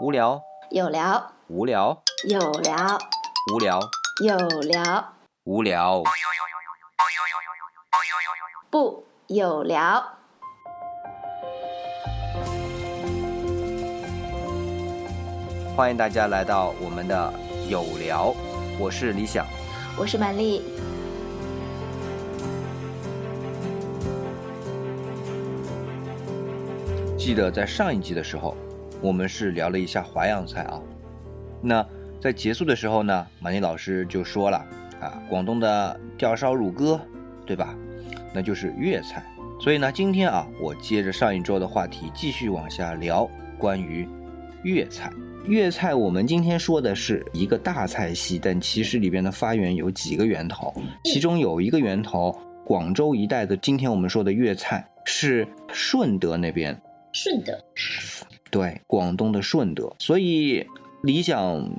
无聊，有聊，无聊，有聊，无聊，有聊，无聊。不有聊。欢迎大家来到我们的有聊，我是李想。我是满丽，记得在上一集的时候，我们是聊了一下淮扬菜啊。那在结束的时候呢，马丽老师就说了啊，广东的吊烧乳鸽，对吧？那就是粤菜。所以呢，今天啊，我接着上一周的话题继续往下聊关于粤菜。粤菜我们今天说的是一个大菜系，但其实里边的发源有几个源头，其中有一个源头，广州一带的今天我们说的粤菜是顺德那边顺德，对，广东的顺德。所以理想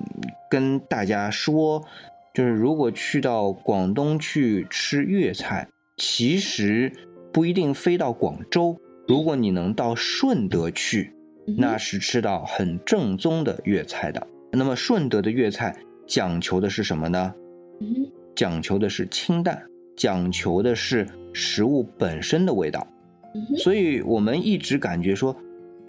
跟大家说，就是如果去到广东去吃粤菜，其实不一定非到广州。如果你能到顺德去，那是吃到很正宗的粤菜的。那么顺德的粤菜讲求的是什么呢？嗯讲求的是清淡，讲求的是食物本身的味道。所以我们一直感觉说，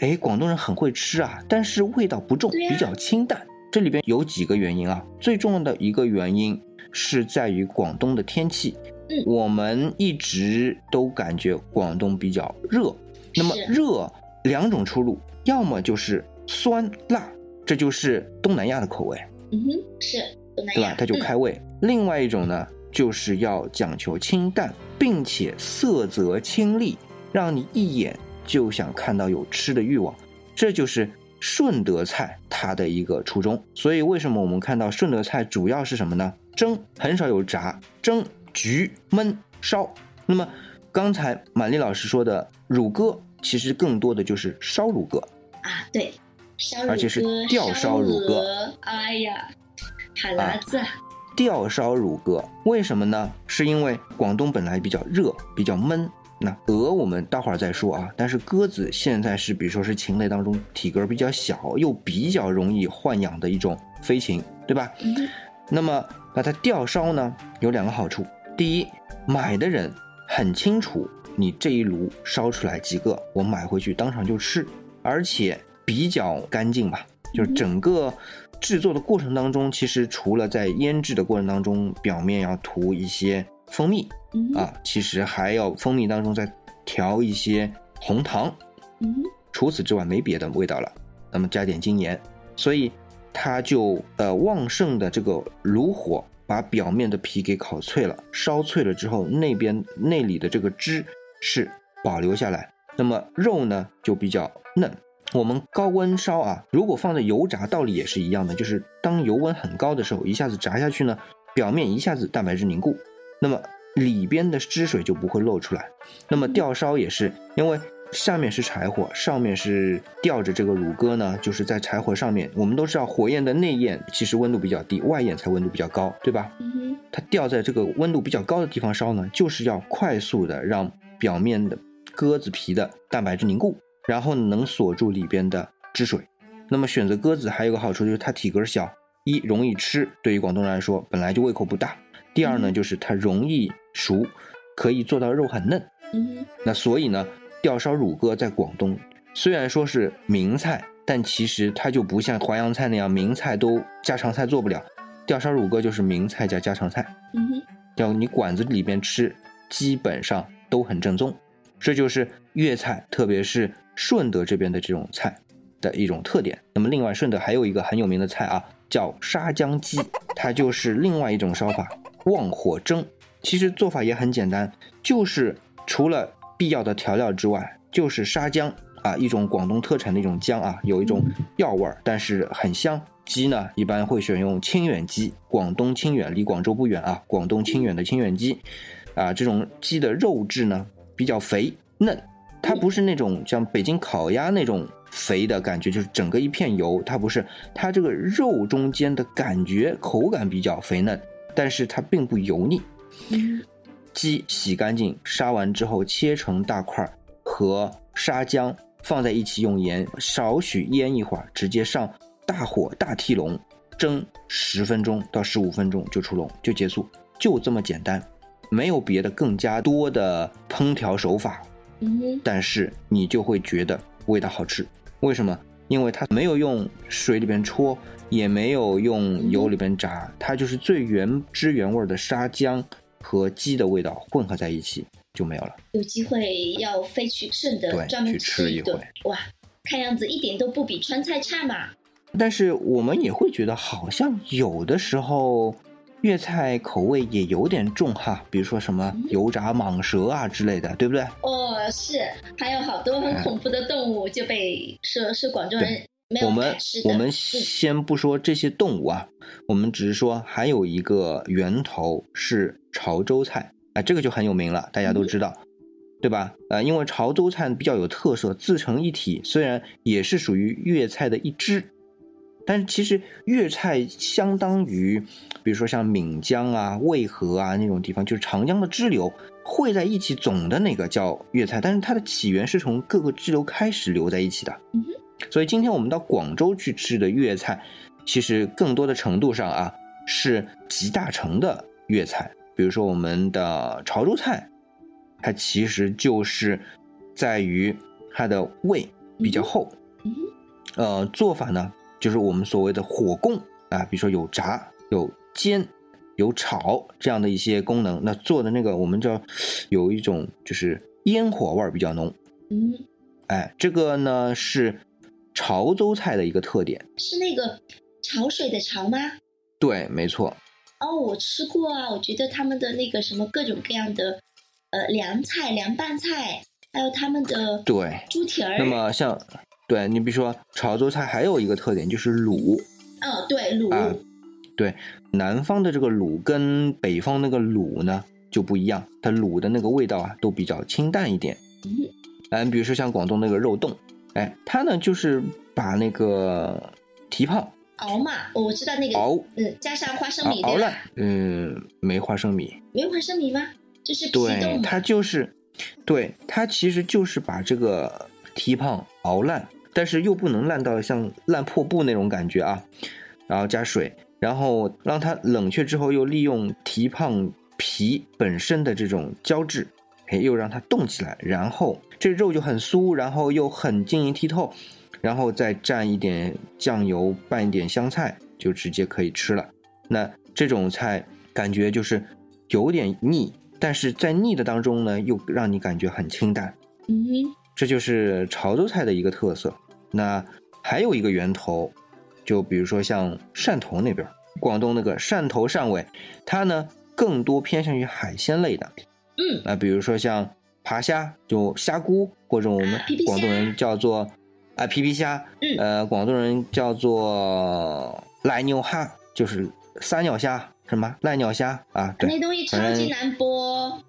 哎，广东人很会吃啊，但是味道不重，比较清淡。这里边有几个原因啊，最重要的一个原因是在于广东的天气。嗯我们一直都感觉广东比较热，那么热两种出路，要么就是酸辣，这就是东南亚的口味，嗯哼，是东南亚，对吧？它就开胃。另外一种呢，就是要讲求清淡，并且色泽清丽，让你一眼就想看到有吃的欲望。这就是顺德菜它的一个初衷。所以为什么我们看到顺德菜主要是什么呢？蒸，很少有炸，蒸、焗、焖、烧。那么刚才满丽老师说的乳鸽，其实更多的就是烧乳鸽。啊，对，烧乳而且是吊烧乳鸽鹅，哎呀，海辣子，吊烧乳鸽，为什么呢？是因为广东本来比较热，比较闷。那鹅我们待会儿再说啊，但是鸽子现在是，比如说是禽类当中体格比较小，又比较容易豢养的一种飞禽，对吧？嗯，那么把它吊烧呢，有两个好处。第一，买的人很清楚你这一炉烧出来几个，我买回去当场就吃，而且比较干净吧。就是整个制作的过程当中，其实除了在腌制的过程当中，表面要涂一些蜂蜜嗯，啊，其实还要蜂蜜当中再调一些红糖，嗯，除此之外没别的味道了。那么加点精盐，所以它就呃旺盛的这个炉火把表面的皮给烤脆了，烧脆了之后，那边内里的这个汁是保留下来，那么肉呢就比较嫩。我们高温烧啊，如果放在油炸，道理也是一样的，就是当油温很高的时候，一下子炸下去呢，表面一下子蛋白质凝固，那么里边的汁水就不会漏出来。那么吊烧也是，因为下面是柴火，上面是吊着这个乳鸽呢，就是在柴火上面。我们都知道火焰的内焰其实温度比较低，外焰才温度比较高，对吧？它吊在这个温度比较高的地方烧呢，就是要快速的让表面的鸽子皮的蛋白质凝固，然后能锁住里边的汁水。那么选择鸽子还有个好处就是它体格小，一容易吃，对于广东人来说本来就胃口不大；第二呢嗯就是它容易熟，可以做到肉很嫩。嗯，那所以呢，吊烧乳鸽在广东虽然说是名菜，但其实它就不像淮扬菜那样名菜都家常菜做不了，吊烧乳鸽就是名菜加家常菜，嗯哼，要你馆子里边吃，基本上都很正宗。这就是粤菜，特别是顺德这边的这种菜的一种特点。那么另外顺德还有一个很有名的菜啊，叫沙姜鸡，它就是另外一种烧法，旺火蒸。其实做法也很简单，就是除了必要的调料之外，就是沙姜啊，一种广东特产的一种姜啊，有一种药味儿，但是很香。鸡呢，一般会选用清远鸡，广东清远离广州不远啊，广东清远的清远鸡，啊，这种鸡的肉质呢比较肥嫩，它不是那种像北京烤鸭那种肥的感觉，就是整个一片油，它不是，它这个肉中间的感觉口感比较肥嫩，但是它并不油腻。嗯鸡洗干净，杀完之后切成大块儿，和沙姜放在一起用盐少许腌一会儿，直接上大火大屉笼蒸十分钟到十五分钟就出笼就结束，就这么简单，没有别的更加多的烹调手法，但是你就会觉得味道好吃。为什么？因为它没有用水里边戳，也没有用油里边炸，它就是最原汁原味的沙姜和鸡的味道混合在一起就没有了。有机会要飞去顺德专门去吃一顿回。哇，看样子一点都不比川菜差嘛。但是我们也会觉得，好像有的时候粤菜口味也有点重哈，比如说什么油炸蟒蛇啊之类的，对不对？哦，是，还有好多很恐怖的动物就被说是广州人没有我们敢吃的。我们嗯先不说这些动物啊，我们只是说还有一个源头是潮州菜啊，这个就很有名了，大家都知道，对吧？呃，因为潮州菜比较有特色，自成一体，虽然也是属于粤菜的一支，但是其实粤菜相当于，比如说像闽江啊、渭河啊那种地方，就是长江的支流汇在一起，总的那个叫粤菜，但是它的起源是从各个支流开始流在一起的。所以今天我们到广州去吃的粤菜，其实更多的程度上啊是集大成的粤菜，比如说我们的潮州菜，它其实就是在于它的味比较厚，呃，做法呢就是我们所谓的火供啊，比如说有炸、有煎、有炒这样的一些功能。那做的那个我们叫有一种就是烟火味儿比较浓，嗯，哎，这个呢是潮州菜的一个特点。是那个潮水的潮吗？对，没错，哦，我吃过啊，我觉得他们的那个什么各种各样的呃凉菜、凉拌菜，还有他们的对。猪蹄儿。那么像，对你比如说潮州菜还有一个特点就是卤哦，对卤，啊，对，南方的这个卤跟北方那个卤呢就不一样，它卤的那个味道啊都比较清淡一点。嗯嗯，比如说像广东那个肉冻，哎，它呢就是把那个蹄膀熬嘛，哦我知道那个，熬嗯，加上花生米对吧熬烂？，嗯，没花生米，没花生米吗？就是皮对，冻。它就是，对，它其实就是把这个蹄膀熬烂，但是又不能烂到像烂破布那种感觉啊，然后加水，然后让它冷却之后，又利用蹄胖皮本身的这种胶质，哎，又让它冻起来，然后这肉就很酥，然后又很晶莹剔透，然后再蘸一点酱油，拌一点香菜，就直接可以吃了。那这种菜感觉就是有点腻，但是在腻的当中呢，又让你感觉很清淡，嗯，这就是潮州菜的一个特色。那还有一个源头，就比如说像汕头那边，广东那个汕头汕尾，它呢更多偏向于海鲜类的，嗯，啊，比如说像爬虾，就虾菇，或者我们广东人叫做啊皮皮虾，嗯呃，广东人叫做赖牛虾，就是撒尿虾，什么赖尿虾啊？对那东西超级难剥。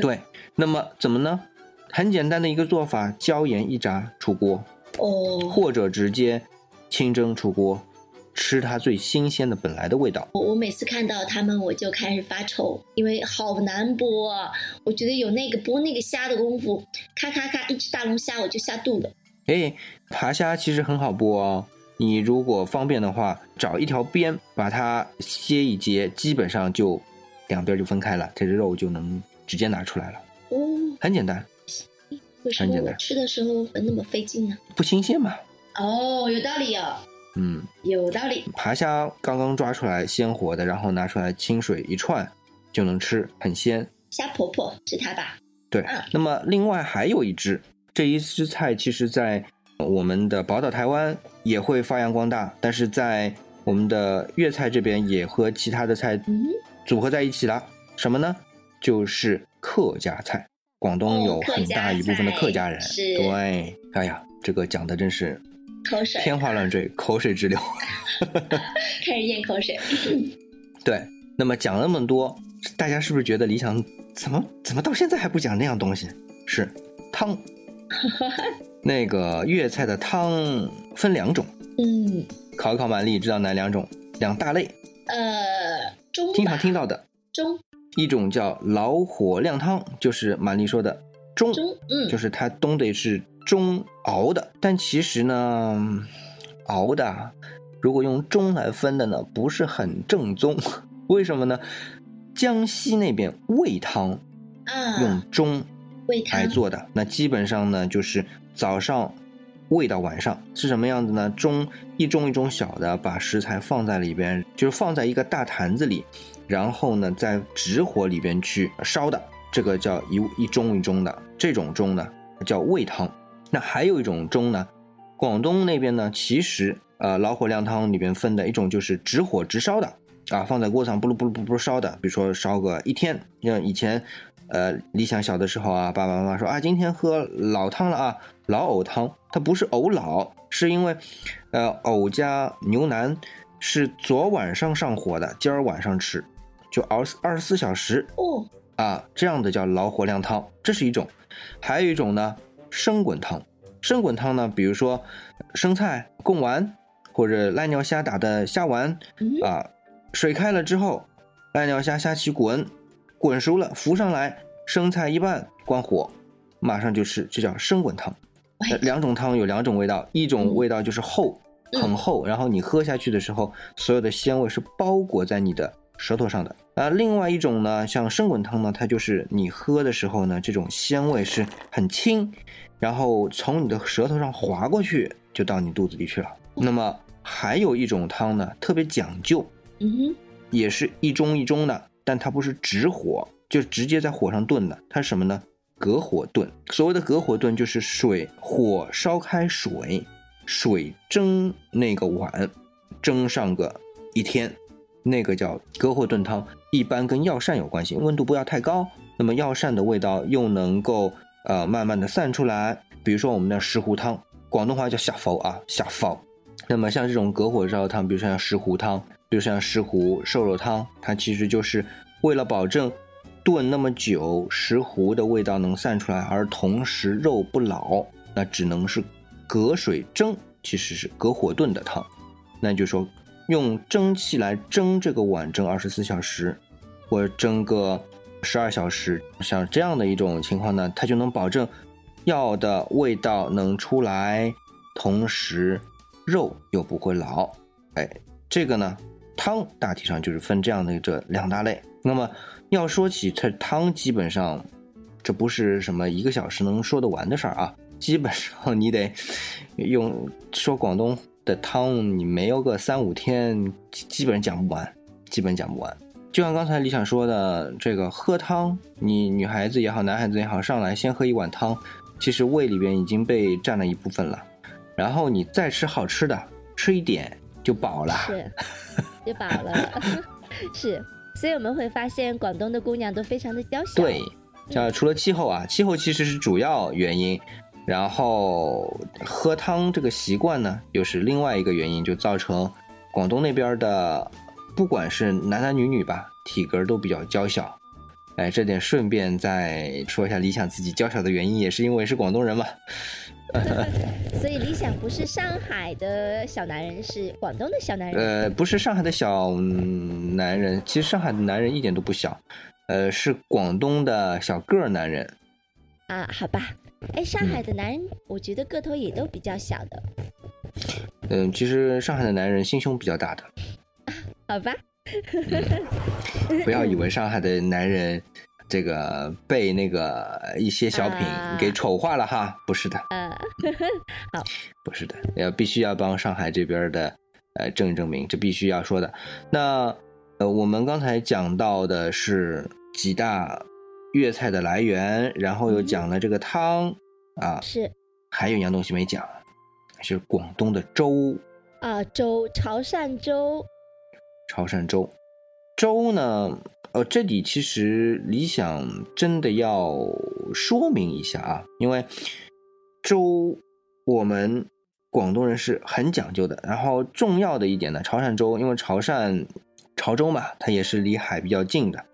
对。那么怎么呢？很简单的一个做法，椒盐一炸出锅，哦，或者直接清蒸出锅，吃它最新鲜的本来的味道。我我每次看到他们，我就开始发愁，因为好难剥啊！我觉得有那个剥那个虾的功夫，咔咔咔，一只大龙虾我就下肚了。哎，爬虾其实很好剥哦。你如果方便的话，找一条边，把它切一截，基本上就两边就分开了，这只肉就能直接拿出来了，哦，很简单，为什很简单么我吃的时候那么费劲呢？不新鲜嘛。哦，有道理哦，嗯，有道理。爬虾刚刚抓出来鲜活的，然后拿出来清水一串就能吃，很鲜。虾婆婆是它吧？对嗯，那么另外还有一只，这一只菜其实在我们的宝岛台湾也会发扬光大，但是在我们的粤菜这边也和其他的菜嗯，组合在一起了。什么呢？就是客家菜。广东哦有很大一部分的客家人，是对，哎呀，这个讲的真是口水，天花乱坠，口水直流。开始咽口水。对，那么讲那么多，大家是不是觉得理想怎么怎么到现在还不讲那样东西？是汤，那个粤菜的汤分两种，嗯，考一考满丽知道哪两种？两大类，呃，中经常听到的，中一种叫老火靓汤，就是玛丽说的中，就是它冬得是中熬的，但其实呢，熬的如果用中来分的呢，不是很正宗。为什么呢？江西那边煨汤啊，用中煨汤来做的，那基本上呢就是早上煨到晚上是什么样子呢？盅一盅一盅小的，把食材放在里边，就是放在一个大坛子里，然后呢在直火里边去烧的，这个叫一一盅一盅的，这种盅呢叫煨汤。那还有一种盅呢，广东那边呢其实呃老火靓汤里边分的一种就是直火直烧的。啊，放在锅上，不噜不噜不噜烧的，比如说烧个一天。像以前，呃，理想小的时候啊，爸爸妈妈说啊，今天喝老汤了啊，老藕汤。它不是藕老，是因为，呃，藕加牛腩是昨晚上上火的，今儿晚上吃，就熬二十四小时。哦，啊，这样的叫老火靓汤，这是一种。还有一种呢，生滚汤。生滚汤呢，比如说生菜贡丸，或者濑尿虾打的虾丸，啊。水开了之后，濑尿虾下起滚，滚熟了浮上来，生菜一半，关火，马上就吃，这叫生滚汤。两种汤有两种味道，一种味道就是厚，很厚，然后你喝下去的时候，所有的鲜味是包裹在你的舌头上的。啊，另外一种呢，像生滚汤呢，它就是你喝的时候呢，这种鲜味是很轻，然后从你的舌头上滑过去，就到你肚子里去了。那么还有一种汤呢，特别讲究。嗯哼，也是一盅一盅的，但它不是直火，就直接在火上炖的。它是什么呢？隔火炖。所谓的隔火炖，就是水火烧开水，水蒸那个碗，蒸上个一天，那个叫隔火炖汤。一般跟药膳有关系，温度不要太高，那么药膳的味道又能够呃慢慢的散出来。比如说我们的石斛汤，广东话叫下浮啊下浮。那么像这种隔火烧的汤，比如说像石斛汤。就像石斛瘦肉汤，它其实就是为了保证炖那么久石斛的味道能散出来，而同时肉不老，那只能是隔水蒸，其实是隔火炖的汤。那就说用蒸汽来蒸这个碗，蒸二十四小时，或者蒸个十二小时，像这样的一种情况呢，它就能保证药的味道能出来，同时肉又不会老。哎，这个呢。汤大体上就是分这样的这两大类。那么要说起这汤，基本上这不是什么一个小时能说得完的事儿啊。基本上你得用说广东的汤，你没有个三五天，基本讲不完，基本讲不完。就像刚才李想说的，这个喝汤，你女孩子也好，男孩子也好，上来先喝一碗汤，其实胃里边已经被占了一部分了。然后你再吃好吃的，吃一点就饱了。是。就饱了，是，所以我们会发现广东的姑娘都非常的娇小。对，像除了气候啊，气候其实是主要原因，然后喝汤这个习惯呢，又是另外一个原因，就造成广东那边的，不管是男男女女吧，体格都比较娇小。哎，这点顺便再说一下，理想自己娇小的原因，也是因为是广东人嘛。所以理想不是上海的小男人，是广东的小男人。呃，不是上海的小男人，其实上海的男人一点都不小，呃，是广东的小个儿男人。啊，好吧，哎，上海的男人，我觉得个头也都比较小的。嗯，其实上海的男人心胸比较大的。啊好吧。不要以为上海的男人。这个被那个一些小品给丑化了哈，不是的，嗯，好，不是的，要必须要帮上海这边的呃证证明，这必须要说的。那呃，我们刚才讲到的是几大粤菜的来源，然后又讲了这个汤啊，是，还有一样东西没讲，是广东的粥。啊，粥，潮汕粥，潮汕粥，粥呢？呃，这里其实理想真的要说明一下啊，因为粥我们广东人是很讲究的。然后重要的一点呢，潮汕粥，因为潮汕潮州嘛，它也是离海比较近的。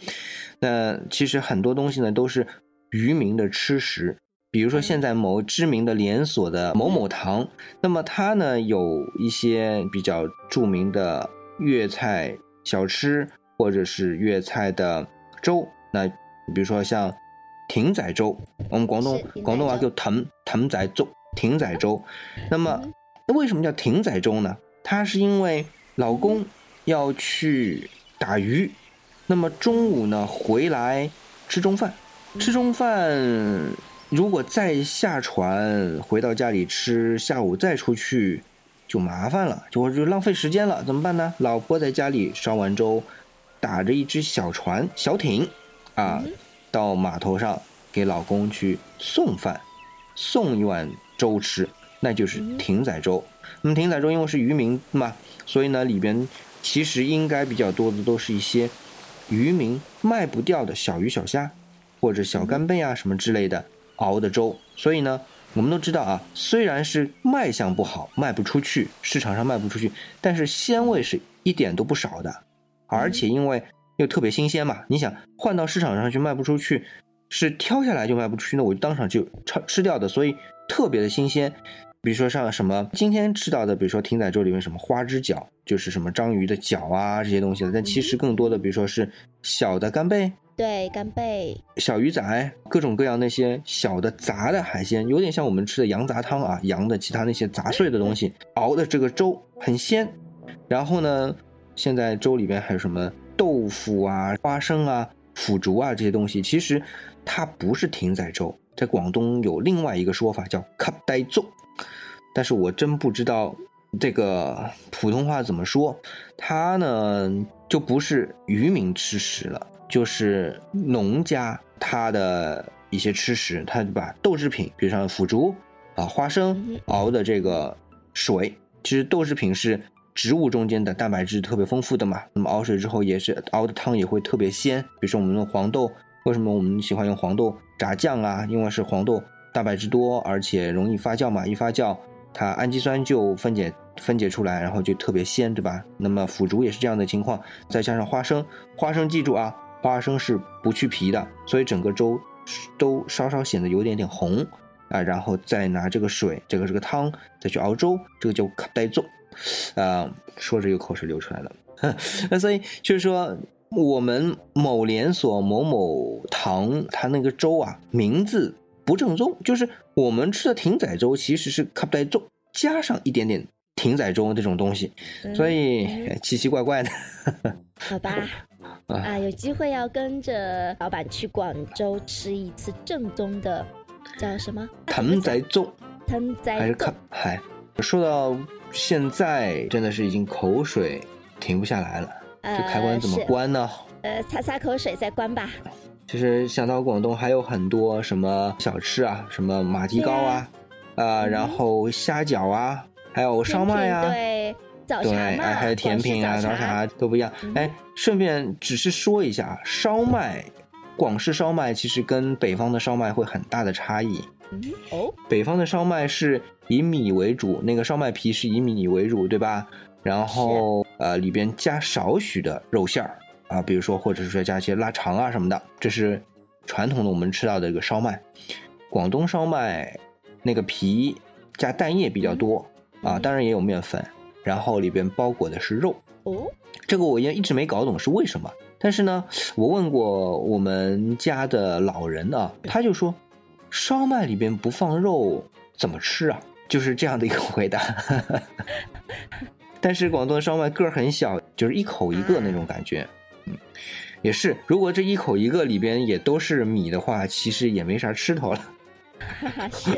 那其实很多东西呢都是渔民的吃食，比如说现在某知名的连锁的某某堂，那么它呢有一些比较著名的粤菜小吃。或者是粤菜的粥，那比如说像艇仔粥，我们广东广东话叫藤藤仔粥，艇仔粥。那么，那为什么叫艇仔粥呢？它是因为老公要去打鱼，那么中午呢回来吃中饭，吃中饭如果再下船回到家里吃，下午再出去就麻烦了，就就浪费时间了，怎么办呢？老婆在家里烧完粥，打着一只小船小艇，啊，到码头上给老公去送饭，送一碗粥吃，那就是艇仔粥。那么艇仔粥因为是渔民嘛，所以呢里边其实应该比较多的都是一些渔民卖不掉的小鱼小虾，或者小干贝啊什么之类的熬的粥。所以呢，我们都知道啊，虽然是卖相不好，卖不出去，市场上卖不出去，但是鲜味是一点都不少的，而且因为又特别新鲜嘛，你想换到市场上去卖不出去，是挑下来就卖不出去，那我就当场就吃吃掉的，所以特别的新鲜。比如说像什么今天吃到的，比如说艇仔粥里面什么花枝饺，就是什么章鱼的脚啊这些东西的，但其实更多的，比如说是小的干贝、对，干贝，小鱼仔，各种各样那些小的杂的海鲜，有点像我们吃的羊杂汤啊，羊的其他那些杂碎的东西熬的这个粥很鲜。然后呢，现在粥里边还有什么豆腐啊、花生啊、腐竹啊这些东西，其实它不是艇仔粥，在广东有另外一个说法叫卡呆粥。但是我真不知道这个普通话怎么说，它呢就不是渔民吃食了，就是农家他的一些吃食，他就把豆制品，比如像腐竹啊、花生熬的这个水，其实豆制品是植物中间的蛋白质特别丰富的嘛，那么熬水之后也是熬的汤也会特别鲜，比如说我们用黄豆，为什么我们喜欢用黄豆炸酱啊？因为是黄豆蛋白质多，而且容易发酵嘛，一发酵。它氨基酸就分解分解出来，然后就特别鲜，对吧？那么腐竹也是这样的情况，再加上花生，花生记住啊，花生是不去皮的，所以整个粥都稍稍显得有点点红啊，然后再拿这个水，这个这个汤再去熬粥，这个叫卡带粥，啊，说着有口水流出来了。那所以就是说，我们某连锁某某堂，它那个粥啊，名字。不正宗，就是我们吃的艇仔粥其实是卡带粥加上一点点艇仔粥这种东西，所以奇奇怪怪的。好吧，啊，有机会要跟着老板去广州吃一次正宗的，叫什么？藤仔粥。藤仔还是看嗨，说到现在真的是已经口水停不下来了，这开关怎么关呢？呃，擦擦口水再关吧。其实想到广东还有很多什么小吃啊，什么马蹄糕啊，啊，然后虾饺啊，还有烧麦啊，对，早茶对，哎，还有甜品啊，早茶都不一样。哎，顺便只是说一下，烧麦，广式烧麦其实跟北方的烧麦会很大的差异。哦，北方的烧麦是以米为主，那个烧麦皮是以米为主，对吧？然后呃，里边加少许的肉馅儿。啊，比如说，或者是说加一些腊肠啊什么的，这是传统的我们吃到的一个烧麦。广东烧麦那个皮加蛋液比较多啊，当然也有面粉，然后里边包裹的是肉。哦，这个我也一直没搞懂是为什么。但是呢，我问过我们家的老人啊，他就说烧麦里边不放肉怎么吃啊？就是这样的一个回答。但是广东烧麦个儿很小，就是一口一个那种感觉。嗯，也是。如果这一口一个里边也都是米的话，其实也没啥吃头了。哈哈，是。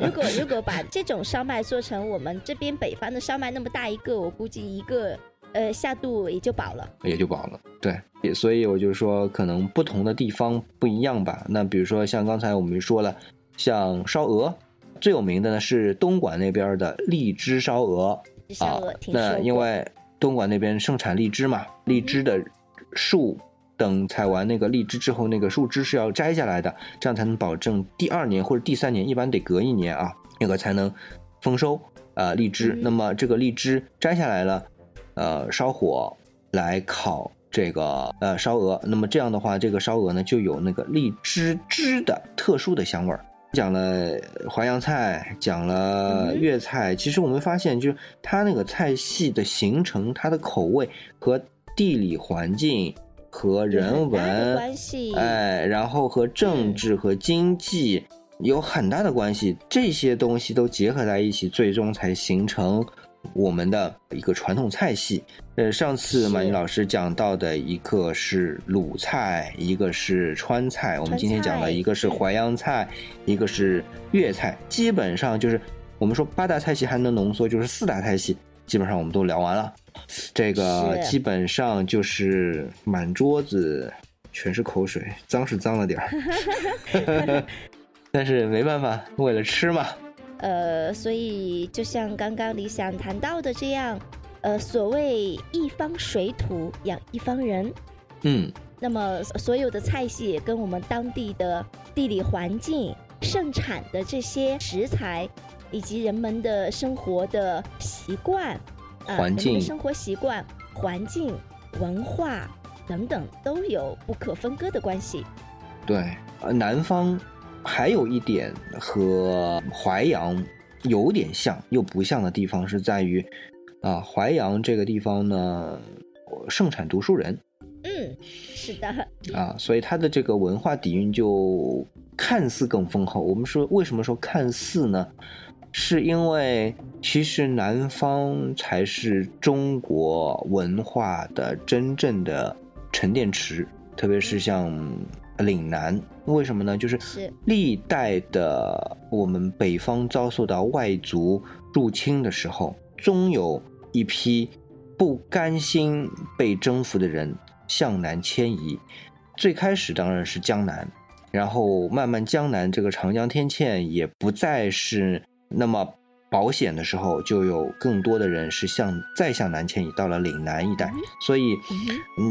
如果如果把这种烧麦做成我们这边北方的烧麦那么大一个，我估计一个呃下肚也就饱了。也就饱了，对。所以我就说，可能不同的地方不一样吧。那比如说像刚才我们说了，像烧鹅，最有名的呢是东莞那边的荔枝烧鹅啊。那因为东莞那边盛产荔枝嘛，荔枝的。树等采完那个荔枝之后，那个树枝是要摘下来的，这样才能保证第二年或者第三年，一般得隔一年啊，那个才能丰收啊荔枝。那么这个荔枝摘下来了，呃，烧火来烤这个呃烧鹅，那么这样的话，这个烧鹅呢就有那个荔枝汁的特殊的香味儿。讲了淮扬菜，讲了粤菜，其实我们发现，就是它那个菜系的形成，它的口味和。地理环境和人文关系，哎，然后和政治和经济有很大的关系。这些东西都结合在一起，最终才形成我们的一个传统菜系。呃，上次马宁老师讲到的一个是鲁菜，一个是川菜，我们今天讲的一个是淮扬菜，一个是粤菜，基本上就是我们说八大菜系还能浓缩，就是四大菜系，基本上我们都聊完了。这个基本上就是满桌子全是口水，脏是脏了点儿，但是没办法，为了吃嘛。呃，所以就像刚刚李想谈到的这样，呃，所谓一方水土养一方人，嗯，那么所有的菜系也跟我们当地的地理环境、盛产的这些食材，以及人们的生活的习惯、啊环境生活习惯、环境、文化等等，都有不可分割的关系。对，呃，南方还有一点和淮阳有点像又不像的地方是在于，啊，淮阳这个地方呢，盛产读书人嗯，是的，啊，所以它的这个文化底蕴就看似更丰厚。我们说为什么说看似呢？是因为其实南方才是中国文化的真正的沉淀池，特别是像岭南，为什么呢？就是是历代的我们北方遭受到外族入侵的时候，终有一批不甘心被征服的人向南迁移。最开始当然是江南，然后慢慢江南这个长江天堑也不再是那么保险的时候，就有更多的人是向再向南迁移到了岭南一带，所以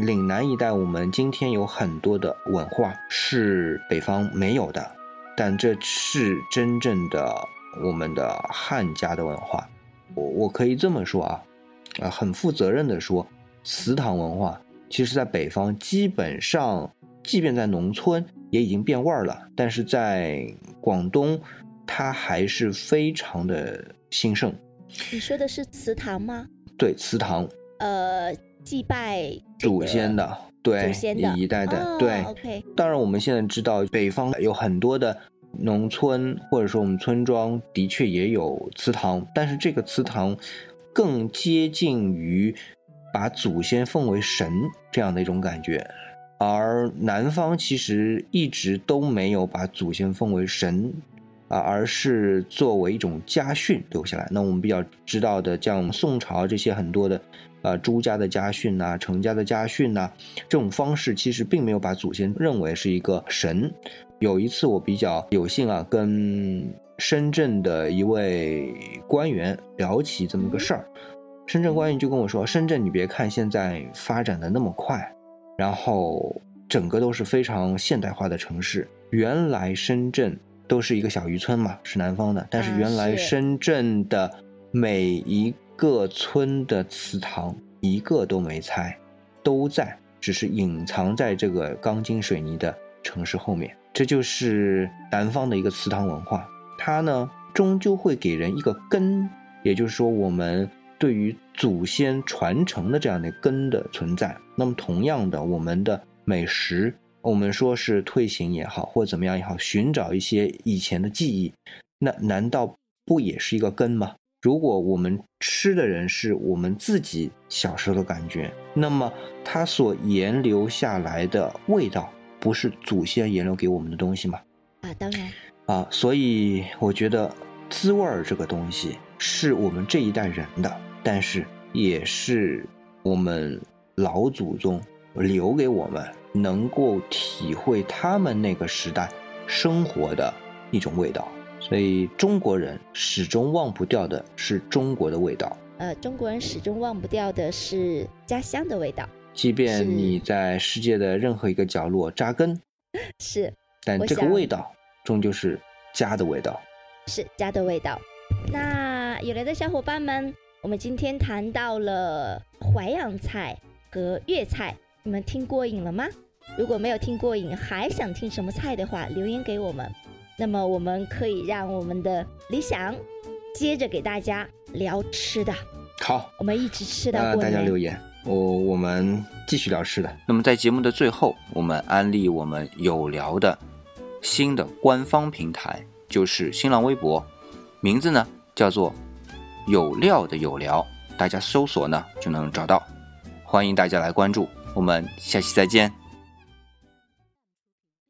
岭南一带我们今天有很多的文化是北方没有的，但这是真正的我们的汉家的文化。我我可以这么说啊，啊，很负责任的说，祠堂文化其实在北方基本上，即便在农村也已经变味儿了，但是在广东，它还是非常的兴盛。你说的是祠堂吗？对，祠堂呃，祭拜祖先的，对，祖先的一一代代，哦对。，OK，当然，我们现在知道北方有很多的农村，或者说我们村庄的确也有祠堂，但是这个祠堂更接近于把祖先奉为神这样的一种感觉。而南方其实一直都没有把祖先奉为神，啊，而是作为一种家训留下来。那我们比较知道的，像宋朝这些很多的，呃，朱家的家训呐、程家的家训呐、这种方式其实并没有把祖先认为是一个神。有一次我比较有幸啊，跟深圳的一位官员聊起这么个事儿，深圳官员就跟我说：“深圳，你别看现在发展的那么快，然后整个都是非常现代化的城市，原来深圳都是一个小渔村嘛，是南方的，但是啊原来深圳的每一个村的祠堂一个都没拆，都在，只是隐藏在这个钢筋水泥的城市后面。这就是南方的一个祠堂文化，它呢终究会给人一个根，也就是说我们对于祖先传承的这样的根的存在。那么同样的，我们的美食，我们说是退行也好，或怎么样也好，寻找一些以前的记忆，那难道不也是一个根吗？如果我们吃的人是我们自己小时候的感觉，那么它所沿留下来的味道，不是祖先沿留给我们的东西吗？啊，当然，啊，所以我觉得滋味儿这个东西是我们这一代人的，但是也是我们老祖宗留给我们，能够体会他们那个时代生活的一种味道。所以中国人始终忘不掉的是中国的味道，呃，中国人始终忘不掉的是家乡的味道，即便你在世界的任何一个角落扎根，是但这个味道终究是家的味道。是家的味道。那有来的小伙伴们，我们今天谈到了淮扬菜和粤菜，你们听过瘾了吗？如果没有听过瘾，还想听什么菜的话，留言给我们。那么我们可以让我们的理想接着给大家聊吃的，好，我们一直吃到呃，过年。大家留言，我我们继续聊吃的。那么在节目的最后，我们安利我们有聊的新的官方平台就是新浪微博，名字呢叫做有料的有聊，大家搜索呢就能找到，欢迎大家来关注，我们下期再见。